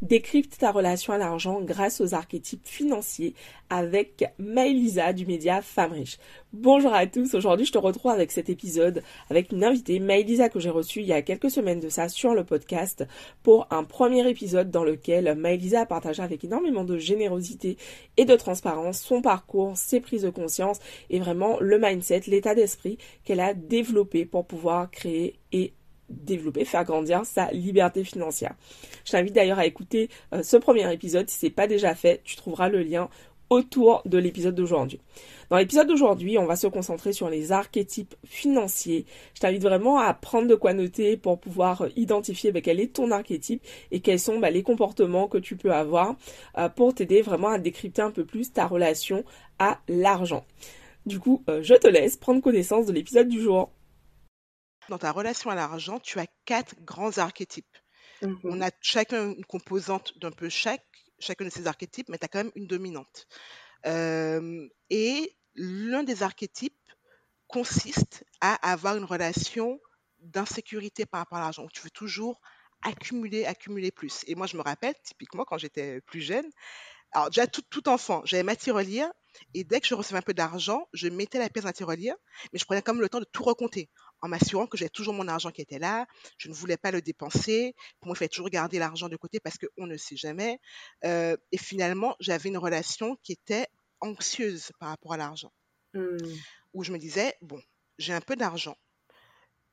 Décrypte ta relation à l'argent grâce aux archétypes financiers avec Maëlisa du média Femme Riche. Bonjour à tous, aujourd'hui je te retrouve avec cet épisode avec une invitée, Maëlisa que j'ai reçue il y a quelques semaines de ça sur le podcast pour un premier épisode dans lequel Maëlisa a partagé avec énormément de générosité et de transparence son parcours, ses prises de conscience et vraiment le mindset, l'état d'esprit qu'elle a développé pour pouvoir créer et développer, faire grandir sa liberté financière. Je t'invite d'ailleurs à écouter euh, ce premier épisode. Si c'est pas déjà fait, tu trouveras le lien autour de l'épisode d'aujourd'hui. Dans l'épisode d'aujourd'hui, on va se concentrer sur les archétypes financiers. Je t'invite vraiment à prendre de quoi noter pour pouvoir identifier bah, quel est ton archétype et quels sont bah, les comportements que tu peux avoir euh, pour t'aider vraiment à décrypter un peu plus ta relation à l'argent. Du coup, euh, je te laisse prendre connaissance de l'épisode du jour. Dans ta relation à l'argent, tu as quatre grands archétypes. Mmh On a chacun une composante d'un peu chaque, chacun de ces archétypes, mais tu as quand même une dominante. et l'un des archétypes consiste à avoir une relation d'insécurité par rapport à l'argent, tu veux toujours accumuler, accumuler plus. Et moi, je me rappelle, typiquement, quand j'étais plus jeune, alors déjà, tout, tout enfant, j'avais ma tirelire, et dès que je recevais un peu d'argent, je mettais la pièce dans la tirelire, mais je prenais quand même le temps de tout recompter en m'assurant que j'avais toujours mon argent qui était là. Je ne voulais pas le dépenser. Pour moi, il fallait toujours garder l'argent de côté parce qu'on ne sait jamais. Euh, et finalement, j'avais une relation qui était anxieuse par rapport à l'argent. Mmh. Où je me disais, bon, j'ai un peu d'argent,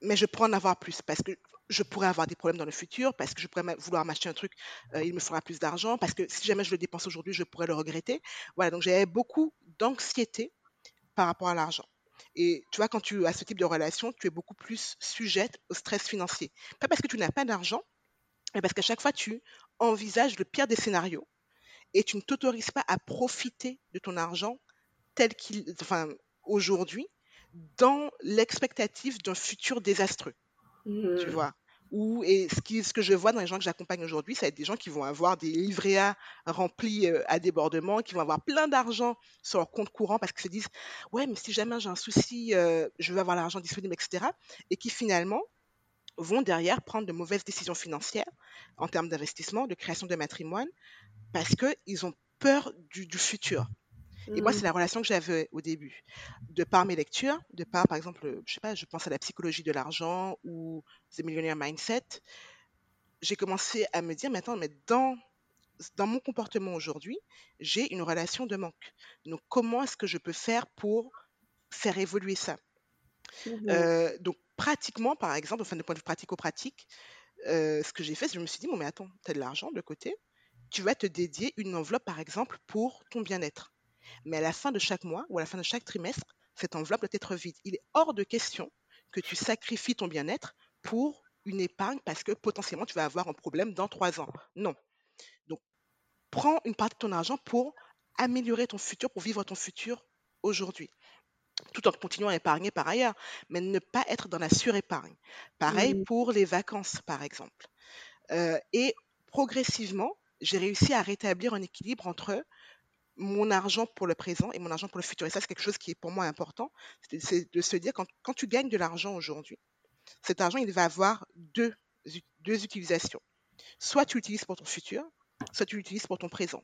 mais je pourrais en avoir plus parce que je pourrais avoir des problèmes dans le futur, parce que je pourrais vouloir m'acheter un truc, euh, il me faudra plus d'argent, parce que si jamais je le dépense aujourd'hui, je pourrais le regretter. Voilà, donc j'avais beaucoup d'anxiété par rapport à l'argent. Et tu vois, quand tu as ce type de relation, tu es beaucoup plus sujette au stress financier. Pas parce que tu n'as pas d'argent, mais parce qu'à chaque fois, tu envisages le pire des scénarios et tu ne t'autorises pas à profiter de ton argent tel qu'il, enfin, aujourd'hui, dans l'expectative d'un futur désastreux. Tu mmh. vois ou, et ce, que je vois dans les gens que j'accompagne aujourd'hui, ça va être des gens qui vont avoir des livrets remplis euh, à débordement, qui vont avoir plein d'argent sur leur compte courant parce qu'ils se disent Ouais, mais si jamais j'ai un souci, euh, je veux avoir l'argent disponible, etc. Et qui finalement vont derrière prendre de mauvaises décisions financières en termes d'investissement, de création de matrimoine, parce qu'ils ont peur du futur. Et moi, c'est mmh. la relation que j'avais au début. De par mes lectures, de par, par exemple, je sais pas, je pense à la psychologie de l'argent ou The Millionaire Mindset, j'ai commencé à me dire, mais attends, mais dans, dans mon comportement aujourd'hui, j'ai une relation de manque. Donc, comment est-ce que je peux faire pour faire évoluer ça? Mmh euh, Donc, pratiquement, par exemple, enfin, de point de vue pratico-pratique, euh, ce que j'ai fait, c'est que je me suis dit, bon, mais attends, tu as de l'argent de côté, tu vas te dédier une enveloppe, par exemple, pour ton bien-être. Mais à la fin de chaque mois ou à la fin de chaque trimestre, cette enveloppe doit être vide. Il est hors de question que tu sacrifies ton bien-être pour une épargne parce que potentiellement tu vas avoir un problème dans trois ans. Non. Donc, prends une partie de ton argent pour améliorer ton futur, pour vivre ton futur aujourd'hui tout en continuant à épargner par ailleurs, mais ne pas être dans la surépargne. Pareil pour les vacances, par exemple. Euh, et progressivement, j'ai réussi à rétablir un équilibre entre mon argent pour le présent et mon argent pour le futur. Et ça, c'est quelque chose qui est pour moi important. C'est de se dire, quand, quand tu gagnes de l'argent aujourd'hui, cet argent, il va avoir deux, deux utilisations. Soit tu l'utilises pour ton futur, soit tu l'utilises pour ton présent.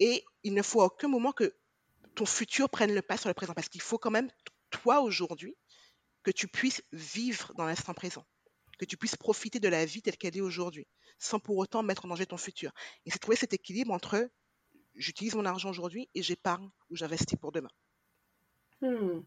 Et il ne faut à aucun moment que ton futur prenne le pas sur le présent, parce qu'il faut quand même, toi aujourd'hui, que tu puisses vivre dans l'instant présent, que tu puisses profiter de la vie telle qu'elle est aujourd'hui, sans pour autant mettre en danger ton futur. Et c'est trouver cet équilibre entre j'utilise mon argent aujourd'hui et j'épargne ou j'investis pour demain. Hmm.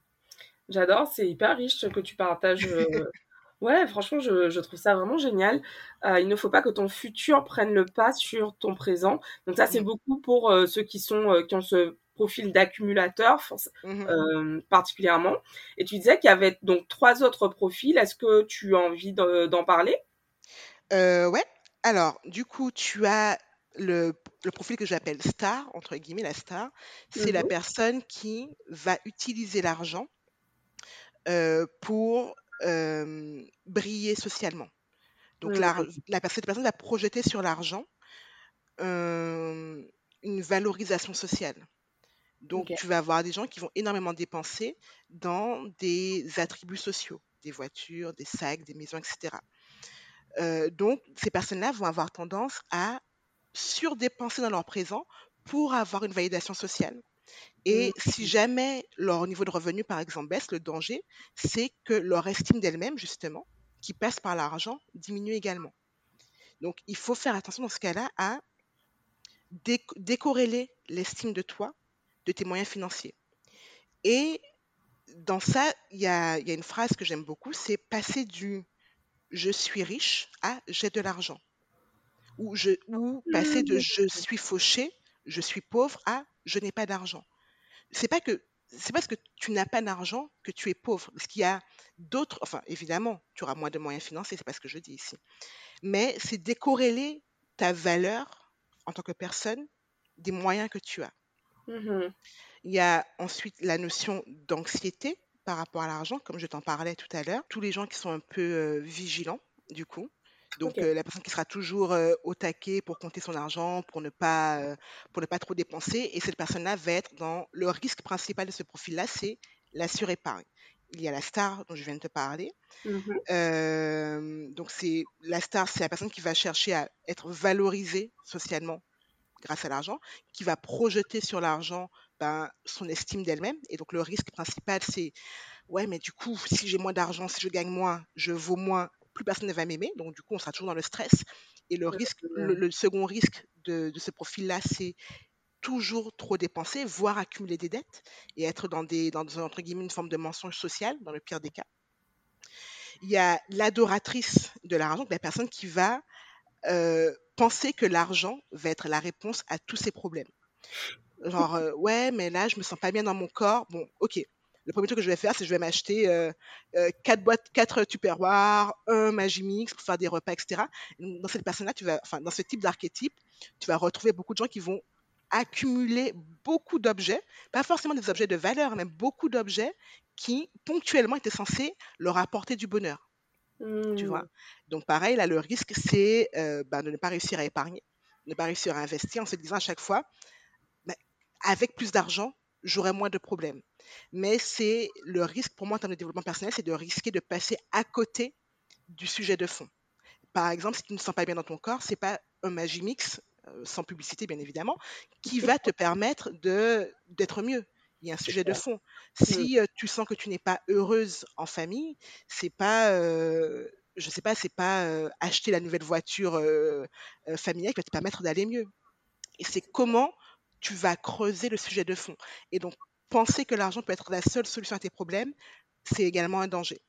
J'adore, c'est hyper riche ce que tu partages. Euh. ouais, franchement, je, trouve ça vraiment génial. Euh, il ne faut pas que ton futur prenne le pas sur ton présent. Donc ça, c'est beaucoup pour euh, ceux qui sont qui ont ce profil d'accumulateur mmh particulièrement. Et tu disais qu'il y avait donc trois autres profils. Est-ce que tu as envie d'en parler? Ouais. Alors, du coup, tu as le, profil que j'appelle star, entre guillemets, la star, c'est la mmh personne qui va utiliser l'argent euh, pour briller socialement. Donc la, la, cette personne va projeter sur l'argent une valorisation sociale. Donc tu vas avoir des gens qui vont énormément dépenser dans des attributs sociaux, des voitures, des sacs, des maisons, etc. Euh, donc ces personnes-là vont avoir tendance à surdépenser dans leur présent pour avoir une validation sociale. Et si jamais leur niveau de revenu, par exemple, baisse, le danger, c'est que leur estime d'elle-même, justement, qui passe par l'argent, diminue également. Donc, il faut faire attention dans ce cas-là à décorréler l'estime de toi de tes moyens financiers. Et dans ça, il y a, une phrase que j'aime beaucoup, c'est passer du je suis riche à j'ai de l'argent. Ou, je, ou passer de je suis fauché, je suis pauvre à je n'ai pas d'argent. C'est pas que c'est parce que tu n'as pas d'argent que tu es pauvre. Parce qu'il y a d'autres, enfin évidemment, tu auras moins de moyens financiers, c'est pas ce que je dis ici. Mais c'est décorréler ta valeur en tant que personne des moyens que tu as. Mmh il y a ensuite la notion d'anxiété par rapport à l'argent, comme je t'en parlais tout à l'heure. Tous les gens qui sont un peu vigilants, du coup. Donc la personne qui sera toujours au taquet pour compter son argent, pour ne pas, pour ne pas trop dépenser. Et cette personne-là va être dans le risque principal de ce profil-là, c'est la surépargne. Il y a la star dont je viens de te parler. Mmh donc c'est la star, c'est la personne qui va chercher à être valorisée socialement grâce à l'argent, qui va projeter sur l'argent ben, son estime d'elle-même. Et donc le risque principal, c'est ouais, mais du coup, si j'ai moins d'argent, si je gagne moins, je vaux moins, plus personne ne va m'aimer. Donc du coup, on sera toujours dans le stress. Et le risque, le, second risque de, ce profil-là, c'est toujours trop dépenser, voire accumuler des dettes et être dans des dans entre guillemets une forme de mensonge social dans le pire des cas. Il y a l'adoratrice de l'argent, la personne qui va euh, penser que l'argent va être la réponse à tous ses problèmes. Genre, euh, ouais, mais là, je me sens pas bien dans mon corps. Bon, ok. Le premier truc que je vais faire, c'est que je vais m'acheter euh, quatre boîtes, quatre tupperwares, un Magimix pour faire des repas, etc. Dans cette personne-là, tu vas, enfin, dans ce type d'archétype, tu vas retrouver beaucoup de gens qui vont accumuler beaucoup d'objets, pas forcément des objets de valeur, mais beaucoup d'objets qui ponctuellement étaient censés leur apporter du bonheur. Tu vois? Mmh. Donc, pareil, là, le risque, c'est bah, de ne pas réussir à épargner, ne pas réussir à investir en se disant à chaque fois, bah, avec plus d'argent, j'aurai moins de problèmes. Mais c'est le risque pour moi en termes de développement personnel, c'est de risquer de passer à côté du sujet de fond. Par exemple, si tu ne te sens pas bien dans ton corps, c'est pas un Magimix, sans publicité bien évidemment, qui va te permettre de d'être mieux il y a un sujet de fond. Si tu sens que tu n'es pas heureuse en famille, c'est pas, je sais pas, c'est pas acheter la nouvelle voiture familiale qui va te permettre d'aller mieux. Et c'est comment tu vas creuser le sujet de fond. Et donc, penser que l'argent peut être la seule solution à tes problèmes, c'est également un danger.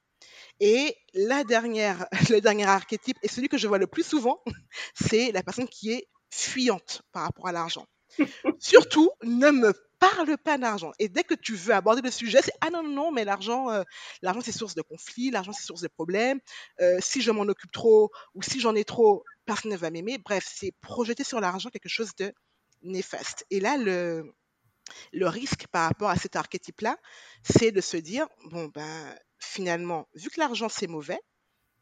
Et la dernière, le dernier archétype, et celui que je vois le plus souvent, c'est la personne qui est fuyante par rapport à l'argent. Surtout, ne me parle pas d'argent. Et dès que tu veux aborder le sujet, c'est ah non, non, non, mais l'argent, euh, l'argent c'est source de conflit, l'argent c'est source de problèmes. Euh, si je m'en occupe trop ou si j'en ai trop, personne ne va m'aimer. Bref, c'est projeter sur l'argent quelque chose de néfaste. Et là, le, le risque par rapport à cet archétype-là, c'est de se dire bon, ben, finalement, vu que l'argent c'est mauvais,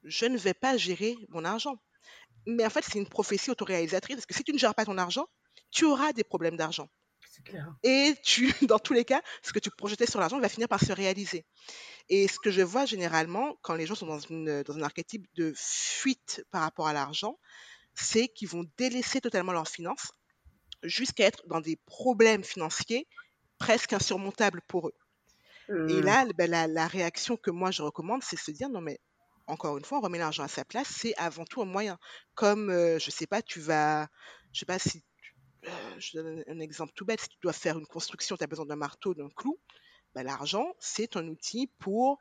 je ne vais pas gérer mon argent. Mais en fait, c'est une prophétie autoréalisatrice parce que si tu ne gères pas ton argent, tu auras des problèmes d'argent. Et tu, dans tous les cas, ce que tu projetais sur l'argent va finir par se réaliser. Et ce que je vois généralement quand les gens sont dans, une, dans un archétype de fuite par rapport à l'argent, c'est qu'ils vont délaisser totalement leurs finances jusqu'à être dans des problèmes financiers presque insurmontables pour eux. Et mmh. là, ben, la, réaction que moi je recommande, c'est se dire non mais encore une fois, on remet l'argent à sa place, c'est avant tout un moyen. Comme, euh, je sais pas, tu vas, je sais pas si je donne un exemple tout bête, si tu dois faire une construction, tu as besoin d'un marteau, d'un clou, bah, l'argent, c'est un outil pour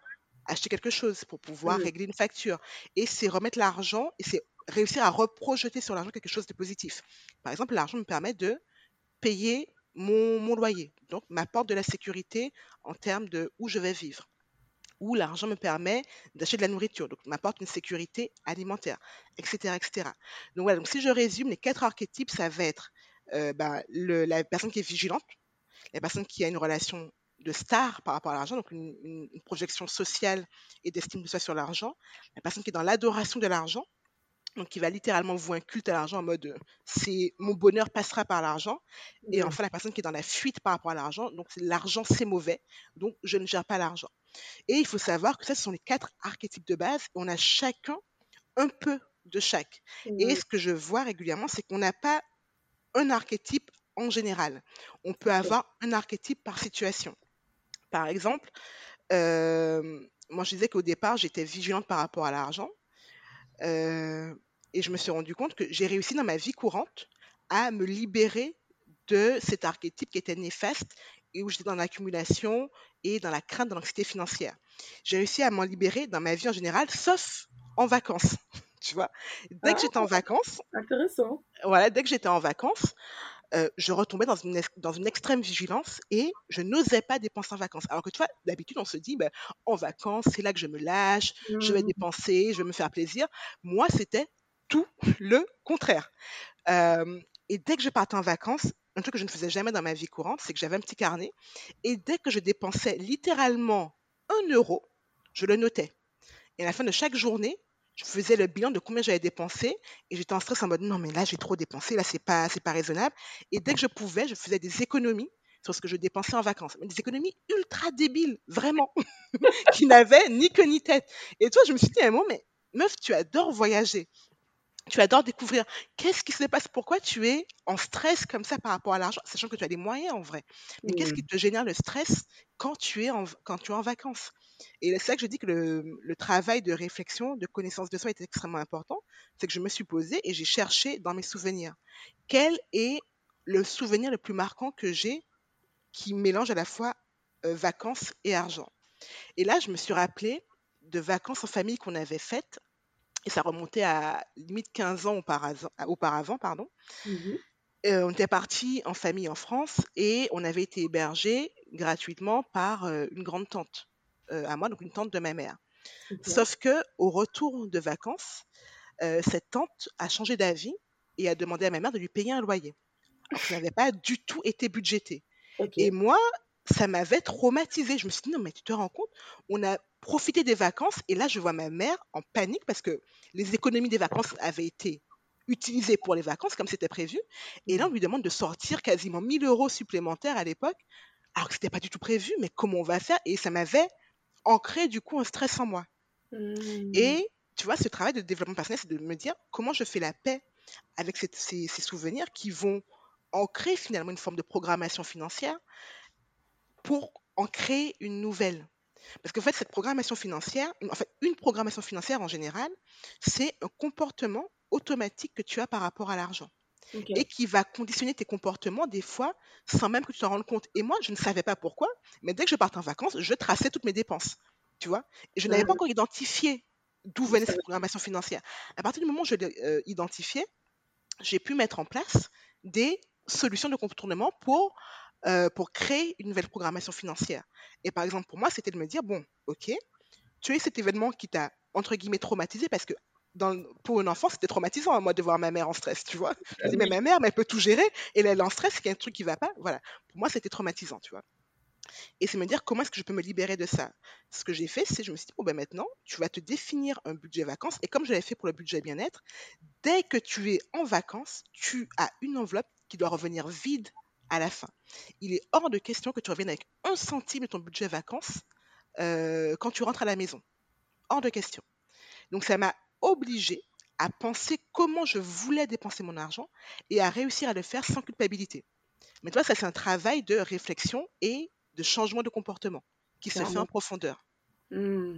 acheter quelque chose, pour pouvoir régler une facture. Et c'est remettre l'argent et c'est réussir à reprojeter sur l'argent quelque chose de positif. Par exemple, l'argent me permet de payer mon, mon loyer, donc m'apporte de la sécurité en termes de où je vais vivre. Ou l'argent me permet d'acheter de la nourriture, donc m'apporte une sécurité alimentaire, etc., etc. Donc voilà, donc si je résume, les quatre archétypes, ça va être euh, bah, la personne qui est vigilante, la personne qui a une relation de star par rapport à l'argent, donc une, projection sociale et d'estime de soi sur l'argent, la personne qui est dans l'adoration de l'argent, donc qui va littéralement vouer un culte à l'argent en mode euh, c'est mon bonheur passera par l'argent, et enfin la personne qui est dans la fuite par rapport à l'argent, donc l'argent c'est mauvais, donc je ne gère pas l'argent. Et il faut savoir que ça, ce sont les quatre archétypes de base, on a chacun un peu de chaque. Et ce que je vois régulièrement, c'est qu'on n'a pas un archétype en général. On peut avoir un archétype par situation. Par exemple, euh, moi je disais qu'au départ, j'étais vigilante par rapport à l'argent. Euh, et je me suis rendu compte que j'ai réussi dans ma vie courante à me libérer de cet archétype qui était néfaste et où j'étais dans l'accumulation et dans la crainte de l'anxiété financière. J'ai réussi à m'en libérer dans ma vie en général, sauf en vacances. Tu vois, dès que j'étais en Ah, vacances, intéressant. voilà, dès que j'étais en vacances, euh, je retombais dans une, dans une extrême vigilance et je n'osais pas dépenser en vacances. Alors que tu vois, d'habitude, on se dit, ben, en vacances, c'est là que je me lâche, je vais Hmm, dépenser, je vais me faire plaisir. Moi, c'était tout le contraire. Et dès que je partais en vacances, un truc que je ne faisais jamais dans ma vie courante, c'est que j'avais un petit carnet. Et dès que je dépensais littéralement un euro, je le notais. Et à la fin de chaque journée, je faisais le bilan de combien j'avais dépensé et j'étais en stress en mode non mais là j'ai trop dépensé, là c'est pas c'est pas raisonnable. Et dès que je pouvais, je faisais des économies sur ce que je dépensais en vacances, mais des économies ultra débiles, vraiment, qui n'avaient ni queue ni tête. Et toi, je me suis dit un moment mais meuf, tu adores voyager. Tu adores découvrir. Qu'est-ce qui se passe? Pourquoi tu es en stress comme ça par rapport à l'argent, sachant que tu as des moyens en vrai? Mais qu'est-ce qui hmm, te génère le stress quand tu es en, quand tu es en vacances? Et c'est là que je dis que le, le travail de réflexion, de connaissance de soi est extrêmement important. C'est que je me suis posée et j'ai cherché dans mes souvenirs quel est le souvenir le plus marquant que j'ai qui mélange à la fois euh, vacances et argent? Et là, je me suis rappelé de vacances en famille qu'on avait faites et ça remontait à limite 15 ans auparavant, auparavant pardon. mhm, Euh, on était parti en famille en France et on avait été hébergé gratuitement par euh, une grande tante euh, à moi, donc une tante de ma mère. Sauf que au retour de vacances, cette tante a changé d'avis et a demandé à ma mère de lui payer un loyer. Alors ça n'avait pas du tout été budgété. Et moi, ça m'avait traumatisée. Je me suis dit, non, mais tu te rends compte, on a profité des vacances et là, je vois ma mère en panique parce que les économies des vacances avaient été utilisées pour les vacances comme c'était prévu. Et là, on lui demande de sortir quasiment 1000 euros supplémentaires à l'époque, alors que c'était pas du tout prévu, mais comment on va faire? Et ça m'avait ancré du coup un stress en moi. hmm, Et tu vois, ce travail de développement personnel, c'est de me dire comment je fais la paix avec cette- ces, ces souvenirs qui vont ancrer finalement une forme de programmation financière pour en créer une nouvelle. Parce qu'en fait, cette programmation financière, en fait, une programmation financière en général, c'est un comportement automatique que tu as par rapport à l'argent et qui va conditionner tes comportements des fois sans même que tu t'en rendes compte. Et moi, je ne savais pas pourquoi, mais dès que je partais en vacances, je traçais toutes mes dépenses, tu vois. Et je n'avais pas encore identifié d'où venait cette programmation financière. À partir du moment où je l'ai euh, identifié, j'ai pu mettre en place des solutions de contournement pour, euh, pour créer une nouvelle programmation financière. Et par exemple, pour moi, c'était de me dire, bon, ok, tu as eu cet événement qui t'a, entre guillemets, traumatisé parce que dans, pour une enfant, c'était traumatisant, à moi, de voir ma mère en stress, tu vois. Je me vient. dis, mais ma mère, mais elle peut tout gérer, et là, elle est en stress, il y a un truc qui va pas. Voilà. Pour moi, c'était traumatisant, tu vois. Et c'est me dire, comment est-ce que je peux me libérer de ça? Ce que j'ai fait, c'est, je me suis dit, bon, ben maintenant, tu vas te définir un budget vacances, et comme je l'avais fait pour le budget bien-être, dès que tu es en vacances, tu as une enveloppe qui doit revenir vide à la fin. Il est hors de question que tu reviennes avec un centime de ton budget vacances euh, quand tu rentres à la maison. Hors de question. Donc ça m'a obligée à penser comment je voulais dépenser mon argent et à réussir à le faire sans culpabilité. Mais toi, ça c'est un travail de réflexion et de changement de comportement qui se fait en profondeur. Hmm,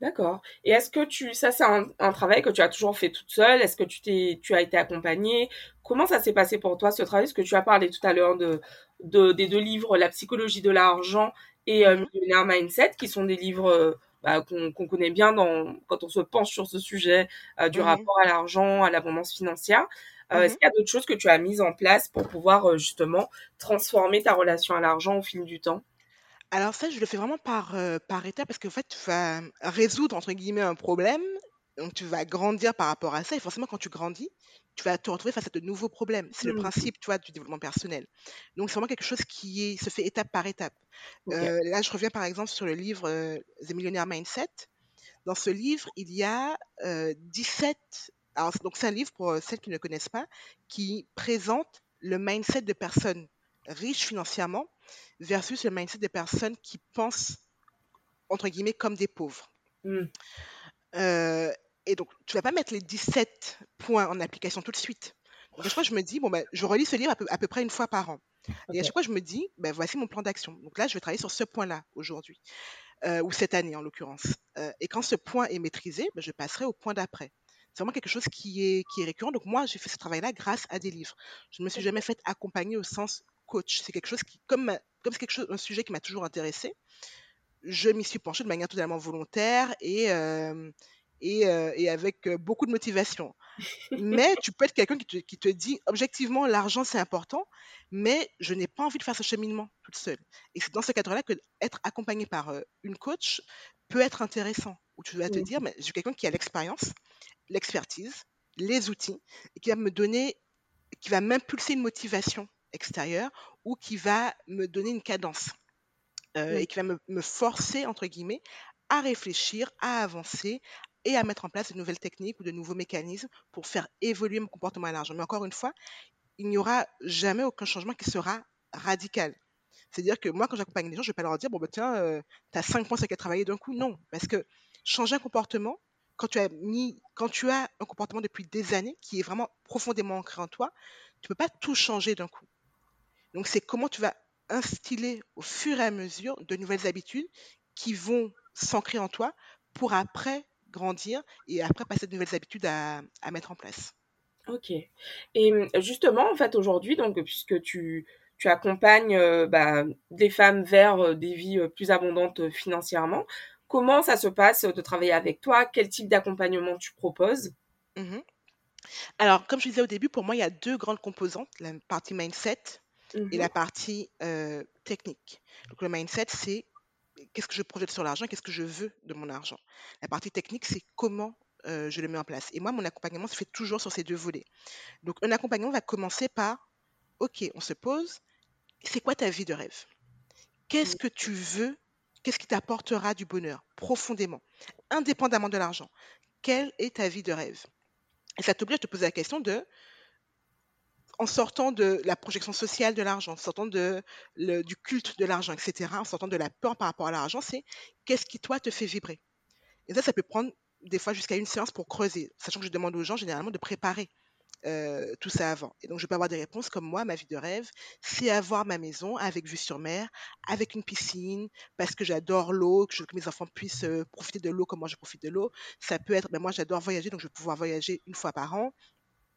D'accord. Et est-ce que tu, ça c'est un, un travail que tu as toujours fait toute seule? Est-ce que tu t'es, tu as été accompagnée? Comment ça s'est passé pour toi ce travail? Parce que tu as parlé tout à l'heure de, de, des deux livres, La psychologie de l'argent et euh, Mhm, Millionaire Mindset, qui sont des livres euh, bah, qu'on connaît bien dans, quand on se penche sur ce sujet euh, du mhm, rapport à l'argent, à l'abondance financière. Est-ce mhm. qu'il y a d'autres choses que tu as mises en place pour pouvoir justement transformer ta relation à l'argent au fil du temps? Alors ça, je le fais vraiment par, euh, par étapes parce qu'en fait, tu vas résoudre, entre guillemets, un problème. Donc, tu vas grandir par rapport à ça. Et forcément, quand tu grandis, tu vas te retrouver face à de nouveaux problèmes. C'est le Hmm, principe, tu vois, du développement personnel. Donc, c'est vraiment quelque chose qui est, se fait étape par étape. ok. Euh, là, je reviens par exemple sur le livre euh, The Millionaire Mindset. Dans ce livre, il y a euh, 17... Alors, donc, c'est un livre, pour euh, celles qui ne connaissent pas, qui présente le mindset de personnes riches financièrement versus le mindset des personnes qui pensent, entre guillemets, comme des pauvres. Hmm, Euh, et donc, tu vas pas mettre les 17 points en application tout de suite. Donc, à chaque fois, je me dis, bon, ben, je relis ce livre à peu, à peu près une fois par an. Et à chaque fois, je me dis, ben, voici mon plan d'action. Donc là, je vais travailler sur ce point-là aujourd'hui, euh, ou cette année en l'occurrence. Euh, et quand ce point est maîtrisé, ben, je passerai au point d'après. C'est vraiment quelque chose qui est, qui est récurrent. Donc moi, j'ai fait ce travail-là grâce à des livres. Je ne me suis jamais fait accompagner au sens coach. C'est quelque chose qui, comme, comme c'est quelque chose, un sujet qui m'a toujours intéressé, je m'y suis penchée de manière totalement volontaire et, euh, et, euh, et, avec euh, beaucoup de motivation. Mais tu peux être quelqu'un qui te, qui te, dit, objectivement, l'argent, c'est important, mais je n'ai pas envie de faire ce cheminement toute seule. Et c'est dans ce cadre-là que être accompagné par une coach peut être intéressant, où tu vas te dire, mais j'ai quelqu'un qui a l'expérience, l'expertise, les outils, et qui va me donner, qui va m'impulser une motivation extérieure ou qui va me donner une cadence euh, et qui va me, me, forcer, entre guillemets, à réfléchir, à avancer et à mettre en place de nouvelles techniques ou de nouveaux mécanismes pour faire évoluer mon comportement à l'argent. Mais encore une fois, il n'y aura jamais aucun changement qui sera radical. C'est-à-dire que moi, quand j'accompagne les gens, je ne vais pas leur dire, bon, ben, tiens, euh, tu as cinq points sur lesquels travailler d'un coup. Non, parce que changer un comportement, quand tu as mis, quand tu as un comportement depuis des années qui est vraiment profondément ancré en toi, tu ne peux pas tout changer d'un coup. Donc, c'est comment tu vas instiller au fur et à mesure de nouvelles habitudes qui vont s'ancrer en toi pour après grandir et après passer de nouvelles habitudes à, à mettre en place. Ok. Et justement, en fait, aujourd'hui, donc, puisque tu, tu accompagnes euh, bah, des femmes vers euh, des vies euh, plus abondantes financièrement, comment ça se passe de travailler avec toi? Quel type d'accompagnement tu proposes? Mmh Alors, comme je disais au début, pour moi, il y a deux grandes composantes, la partie mindset mmh et la partie euh, technique. Donc, le mindset, c'est qu'est-ce que je projette sur l'argent, qu'est-ce que je veux de mon argent. La partie technique, c'est comment euh, je le mets en place. Et moi, mon accompagnement se fait toujours sur ces deux volets. Donc, un accompagnement va commencer par, OK, on se pose, c'est quoi ta vie de rêve? Qu'est-ce mmh. que tu veux? Qu'est-ce qui t'apportera du bonheur profondément, indépendamment de l'argent? Quelle est ta vie de rêve? Et ça t'oblige à te poser la question de, en sortant de la projection sociale de l'argent, en sortant du culte de l'argent, etc., en sortant de la peur par rapport à l'argent, c'est qu'est-ce qui, toi, te fait vibrer? Et ça, ça peut prendre des fois jusqu'à une séance pour creuser, sachant que je demande aux gens généralement de préparer euh, tout ça avant. Et donc, je peux avoir des réponses comme moi, ma vie de rêve, c'est avoir ma maison avec vue sur mer, avec une piscine, parce que j'adore l'eau, que, que, mes enfants puissent euh, profiter de l'eau comme moi je profite de l'eau. Ça peut être, ben, moi j'adore voyager, donc je vais pouvoir voyager une fois par an.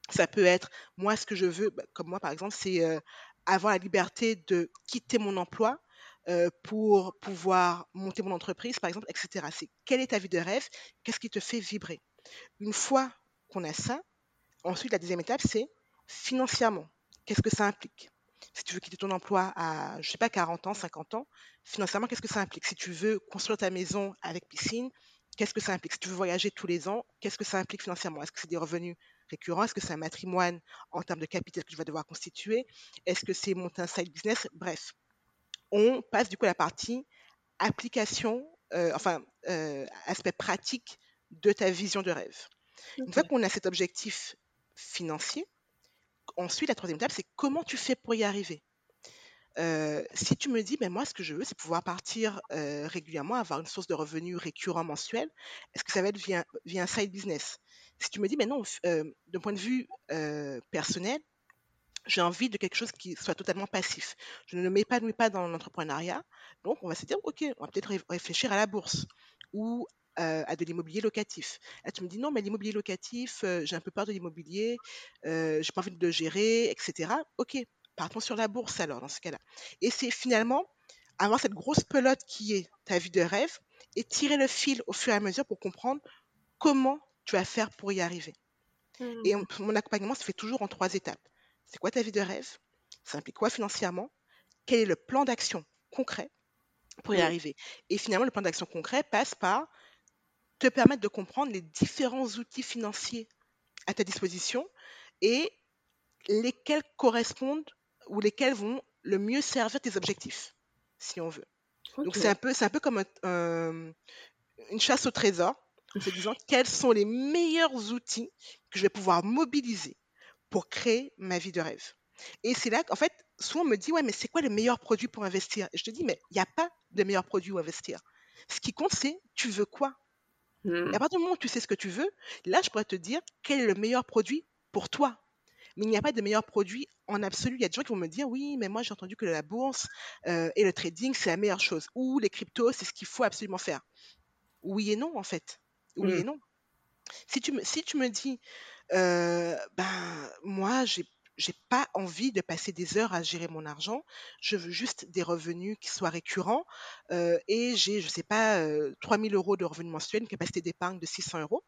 Ça peut être, moi ce que je veux, ben, comme moi par exemple, c'est euh, avoir la liberté de quitter mon emploi euh, pour pouvoir monter mon entreprise, par exemple, etc. C'est quelle est ta vie de rêve? Qu'est-ce qui te fait vibrer? Une fois qu'on a ça, Ensuite, la deuxième étape, c'est financièrement. Qu'est-ce que ça implique? Si tu veux quitter ton emploi à, je sais pas, 40 ans, 50 ans, financièrement, qu'est-ce que ça implique? Si tu veux construire ta maison avec piscine, qu'est-ce que ça implique? Si tu veux voyager tous les ans, qu'est-ce que ça implique financièrement? Est-ce que c'est des revenus récurrents Est-ce que c'est un matrimoine en termes de capital que tu vas devoir constituer Est-ce que c'est monter un side business Bref, on passe du coup à la partie application, euh, enfin, euh, aspect pratique de ta vision de rêve. Une fois qu'on a cet objectif financier. Ensuite, la troisième étape, c'est comment tu fais pour y arriver. Euh, si tu me dis, ben moi, ce que je veux, c'est pouvoir partir euh, régulièrement, avoir une source de revenus récurrent mensuel, est-ce que ça va être via, via un side business? Si tu me dis, ben non, euh, d'un point de vue euh, personnel, j'ai envie de quelque chose qui soit totalement passif. Je ne m'épanouis pas dans l'entrepreneuriat, donc on va se dire, ok, on va peut-être réfléchir à la bourse ou euh, à de l'immobilier locatif. Là, tu me dis non, mais l'immobilier locatif, j'ai un peu peur de l'immobilier, euh, j'ai pas envie de le gérer, etc. Ok, partons sur la bourse alors dans ce cas-là. Et c'est finalement avoir cette grosse pelote qui est ta vie de rêve et tirer le fil au fur et à mesure pour comprendre comment tu vas faire pour y arriver. Et Mmh. mon accompagnement se fait toujours en trois étapes. C'est quoi ta vie de rêve? Ça implique quoi financièrement? Quel est le plan d'action concret pour y Mmh. arriver? Et finalement, le plan d'action concret passe par te permettre de comprendre les différents outils financiers à ta disposition et lesquels correspondent ou lesquels vont le mieux servir tes objectifs, si on veut. Donc c'est un peu, c'est un peu comme un- un- une chasse au trésor, en se disant quels sont les meilleurs outils que je vais pouvoir mobiliser pour créer ma vie de rêve. Et c'est là qu'en fait, souvent on me dit, ouais, mais c'est quoi le meilleur produit pour investir? Et je te dis, mais il n'y a pas de meilleur produit où investir. Ce qui compte, c'est tu veux quoi? Et Mmh. à partir du moment où tu sais ce que tu veux, là, je pourrais te dire quel est le meilleur produit pour toi? mais il n'y a pas de meilleur produit en absolu. Il y a des gens qui vont me dire, oui, mais moi j'ai entendu que la bourse euh, et le trading, c'est la meilleure chose. Ou les cryptos, c'est ce qu'il faut absolument faire. Oui et non, en fait. Oui et non. Si tu me, si tu me dis, euh, ben, moi, j'ai j'ai pas envie de passer des heures à gérer mon argent. Je veux juste des revenus qui soient récurrents. euh, et j'ai, je sais pas, euh, 3000 euros de revenus mensuels, une capacité d'épargne de 600 euros.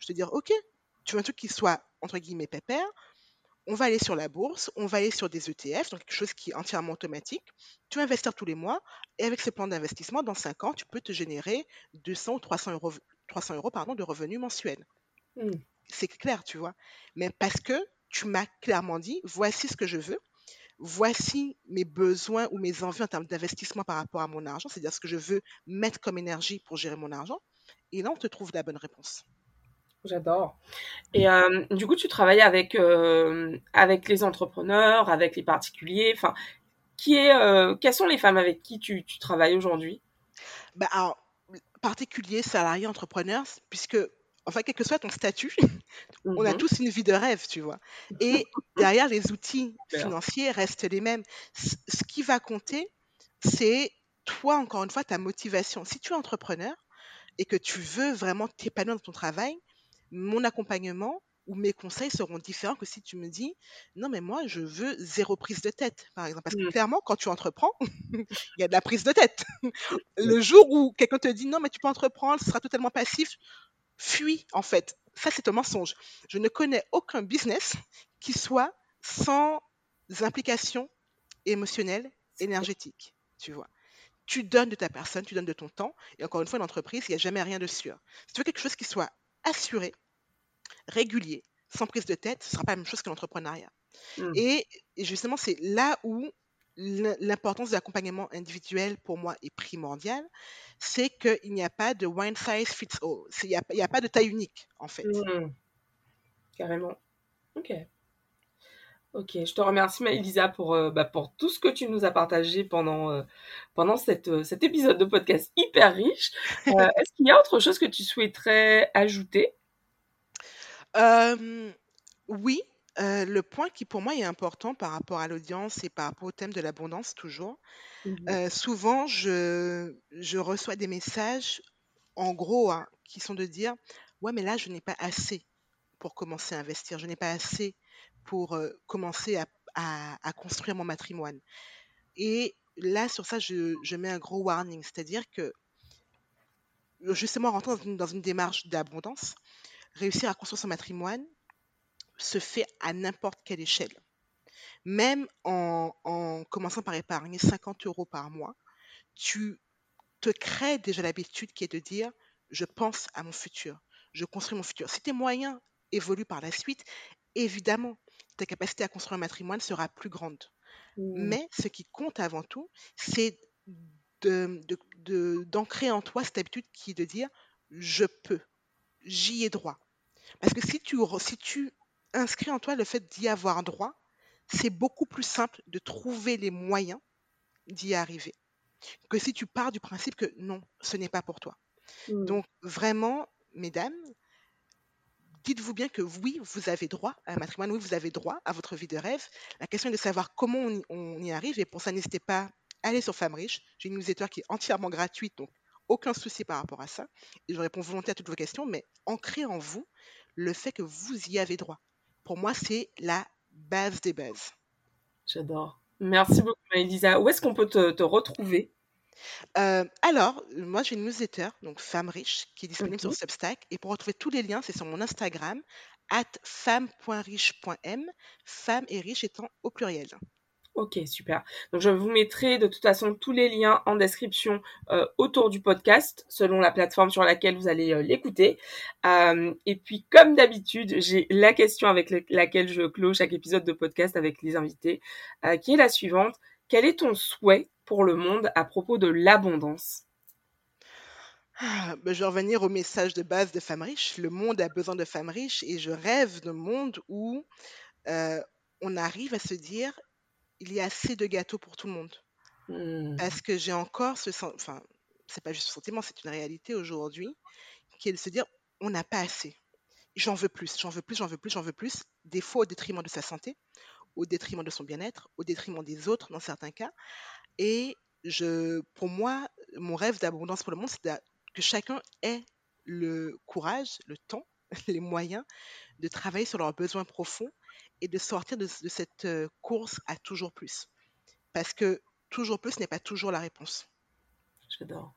Je te dire, OK, tu veux un truc qui soit, entre guillemets, pépère. On va aller sur la bourse, on va aller sur des ETF, donc quelque chose qui est entièrement automatique. Tu vas investir tous les mois. Et avec ce plan d'investissement, dans 5 ans, tu peux te générer 200 ou 300 euros, 300 euros pardon, de revenus mensuels Mm. c'est clair, tu vois. Mais parce que tu m'as clairement dit, voici ce que je veux, voici mes besoins ou mes envies en termes d'investissement par rapport à mon argent, c'est-à-dire ce que je veux mettre comme énergie pour gérer mon argent. Et là, on te trouve la bonne réponse. J'adore. Et euh, du coup, tu travailles avec, euh, avec les entrepreneurs, avec les particuliers. Enfin, qui est, euh, quelles sont les femmes avec qui tu, tu travailles aujourd'hui? Bah, alors, particulier, salarié, entrepreneur, puisque, enfin, quel que soit ton statut, on a Mhm. tous une vie de rêve, tu vois. Et derrière, les outils financiers restent les mêmes. C- Ce qui va compter, c'est toi, encore une fois, ta motivation. Si tu es entrepreneur et que tu veux vraiment t'épanouir dans ton travail, mon accompagnement ou mes conseils seront différents que si tu me dis non mais moi je veux zéro prise de tête par exemple parce que Mm. clairement quand tu entreprends il y a de la prise de tête le jour où quelqu'un te dit non mais tu peux entreprendre ce sera totalement passif fuis en fait ça c'est un mensonge je ne connais aucun business qui soit sans implication émotionnelle énergétique tu vois tu donnes de ta personne, tu donnes de ton temps. Et encore une fois, une entreprise, il n'y a jamais rien de sûr. Si tu veux quelque chose qui soit assuré, régulier, sans prise de tête, ce ne sera pas la même chose que l'entrepreneuriat. Mm. Et, justement, c'est là où l'im- l'importance de l'accompagnement individuel pour moi est primordiale. C'est qu'il n'y a pas de one size fits all. Il n'y a, pas de taille unique, en fait. Mm. Carrément. Ok. Ok, je te remercie Maëlisa pour, euh, bah, pour tout ce que tu nous as partagé pendant, euh, pendant cette, euh, cet épisode de podcast hyper riche. Est-ce qu'il y a autre chose que tu souhaiterais ajouter? Euh, oui, euh, le point qui pour moi est important par rapport à l'audience et par rapport au thème de l'abondance toujours, Mhm. euh, souvent je, je reçois des messages en gros hein, qui sont de dire ouais mais là je n'ai pas assez pour commencer à investir, je n'ai pas assez pour commencer à, à- à construire mon matrimoine. Et là sur ça je, je mets un gros warning, c'est-à-dire que justement dans une, dans une démarche d'abondance, réussir à construire son matrimoine se fait à n'importe quelle échelle. Même en, en commençant par épargner 50 euros par mois, tu te crées déjà l'habitude qui est de dire je pense à mon futur, je construis mon futur. Si tes moyens évoluent par la suite, évidemment, ta capacité à construire un matrimoine sera plus grande. Mm. Mais ce qui compte avant tout, c'est de- de- de- d'ancrer en toi cette habitude qui est de dire je peux, j'y ai droit. Parce que si tu, si tu inscris en toi le fait d'y avoir droit, c'est beaucoup plus simple de trouver les moyens d'y arriver que si tu pars du principe que non, ce n'est pas pour toi. Mm. Donc vraiment, mesdames, dites-vous bien que oui, vous avez droit à un matrimoine, oui, vous avez droit à votre vie de rêve. La question est de savoir comment on y, on y arrive et pour ça, n'hésitez pas à aller sur Femme Riche. J'ai une newsletter qui est entièrement gratuite, donc aucun souci par rapport à ça. Et je réponds volontiers à toutes vos questions, mais ancrez en vous le fait que vous y avez droit. Pour moi, c'est la base des bases. J'adore. Merci beaucoup Maëlisa. Où est-ce qu'on peut te, te retrouver? Euh, alors, moi j'ai une newsletter, donc Femme Riche, qui est disponible sur Substack. Et pour retrouver tous les liens, c'est sur mon Instagram, at femme.riche.m, femme et riche étant au pluriel. Ok, super. Donc je vous mettrai de toute façon tous les liens en description euh, autour du podcast, selon la plateforme sur laquelle vous allez euh, l'écouter. Euh, et puis comme d'habitude, j'ai la question avec le- laquelle je clôt chaque épisode de podcast avec les invités, qui est la suivante. Quel est ton souhait pour le monde à propos de l'abondance? Ah, ben, je vais revenir au message de base de Femme Riche. Le monde a besoin de femmes riches et je rêve d'un monde où on arrive à se dire il y a assez de gâteaux pour tout le monde. Hmm. Parce que j'ai encore ce sentiment, enfin, c'est pas juste un sentiment, c'est une réalité aujourd'hui, qui est de se dire on n'a pas assez. J'en veux plus, j'en veux plus, j'en veux plus, j'en veux plus. des fois au détriment de sa santé, au détriment de son bien-être, au détriment des autres dans certains cas. Et je, pour moi, mon rêve d'abondance pour le monde, c'est que chacun ait le courage, le temps, les moyens de travailler sur leurs besoins profonds et de sortir de, de cette euh, course à toujours plus. Parce que toujours plus n'est pas toujours la réponse. J'adore.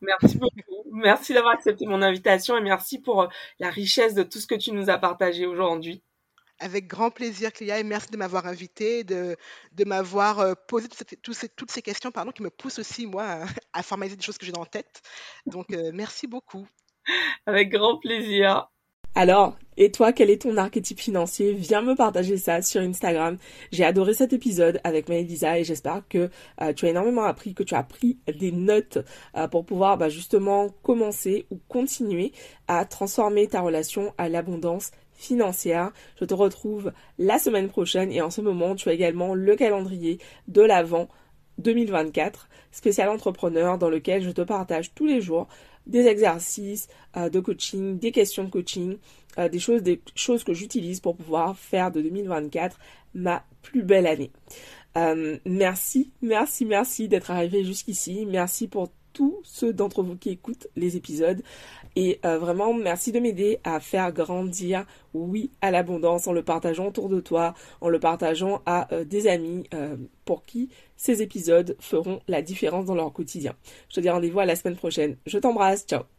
Merci beaucoup. Merci d'avoir accepté mon invitation et merci pour euh, la richesse de tout ce que tu nous as partagé aujourd'hui. Avec grand plaisir, Cléa, et merci de m'avoir invité, de, de m'avoir euh, posé toutes ces, toutes ces, questions pardon, qui me poussent aussi, moi, à, formaliser des choses que j'ai dans la tête. Donc, euh, merci beaucoup. Avec grand plaisir. Alors, et toi, quel est ton archétype financier? Viens me partager ça sur Instagram. J'ai adoré cet épisode avec Maëlisa et j'espère que euh, tu as énormément appris, que tu as pris des notes euh, pour pouvoir bah, justement commencer ou continuer à transformer ta relation à l'abondance financière. Je te retrouve la semaine prochaine et en ce moment, tu as également le calendrier de l'Avent 2024 spécial entrepreneur dans lequel je te partage tous les jours des exercices euh, de coaching, des questions de coaching, euh, des choses, des choses que j'utilise pour pouvoir faire de 2024 ma plus belle année. Euh, merci, merci, merci d'être arrivé jusqu'ici. Merci pour tous ceux d'entre vous qui écoutent les épisodes. Et vraiment, merci de m'aider à faire grandir, oui, à l'abondance en le partageant autour de toi, en le partageant à des amis pour qui ces épisodes feront la différence dans leur quotidien. Je te dis rendez-vous à la semaine prochaine. Je t'embrasse. Ciao